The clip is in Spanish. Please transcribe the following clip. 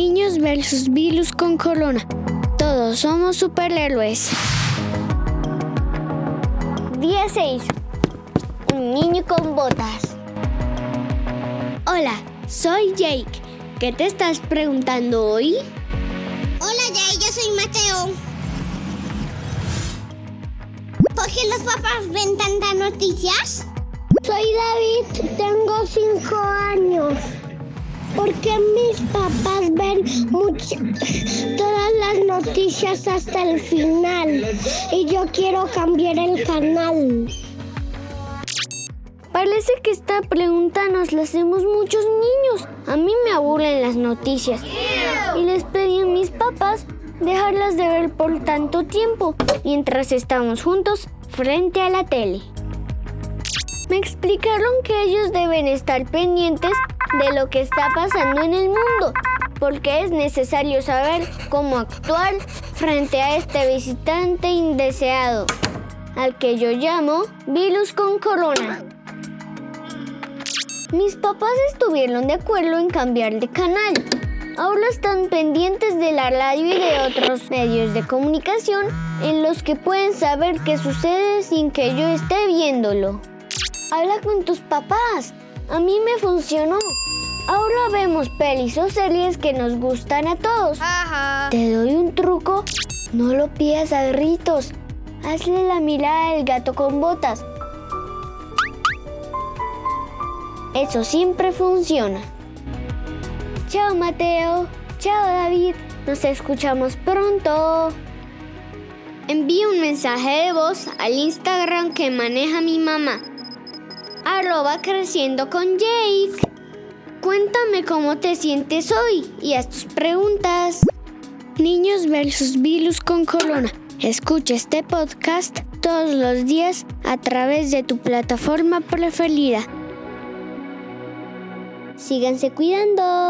Niños versus virus con corona. Todos somos superhéroes. Día 6. Un niño con botas. Hola, soy Jake. ¿Qué te estás preguntando hoy? Hola Jake, yo soy Mateo. ¿Por qué los papás ven tantas noticias? Soy David, tengo 5 años. Porque mis papás ven todas las noticias hasta el final y yo quiero cambiar el canal. Parece que esta pregunta nos la hacemos muchos niños. A mí me aburren las noticias y les pedí a mis papás dejarlas de ver por tanto tiempo mientras estamos juntos frente a la tele. Me explicaron que ellos deben estar pendientes de lo que está pasando en el mundo, porque es necesario saber cómo actuar frente a este visitante indeseado, al que yo llamo virus con corona. Mis papás estuvieron de acuerdo en cambiar de canal. Ahora están pendientes de la radio y de otros medios de comunicación en los que pueden saber qué sucede sin que yo esté viéndolo. Habla con tus papás. A mí me funcionó. Ahora vemos pelis o series que nos gustan a todos. Te doy un truco. No lo pidas a gritos. Hazle la mirada del gato con botas. Eso siempre funciona. Chao Mateo. Chao David. Nos escuchamos pronto. Envíe un mensaje de voz al Instagram que maneja mi mamá arroba creciendo con Jake. Cuéntame cómo te sientes hoy y haz tus preguntas. Niños versus virus con corona. Escucha este podcast todos los días a través de tu plataforma preferida. Síganse cuidando.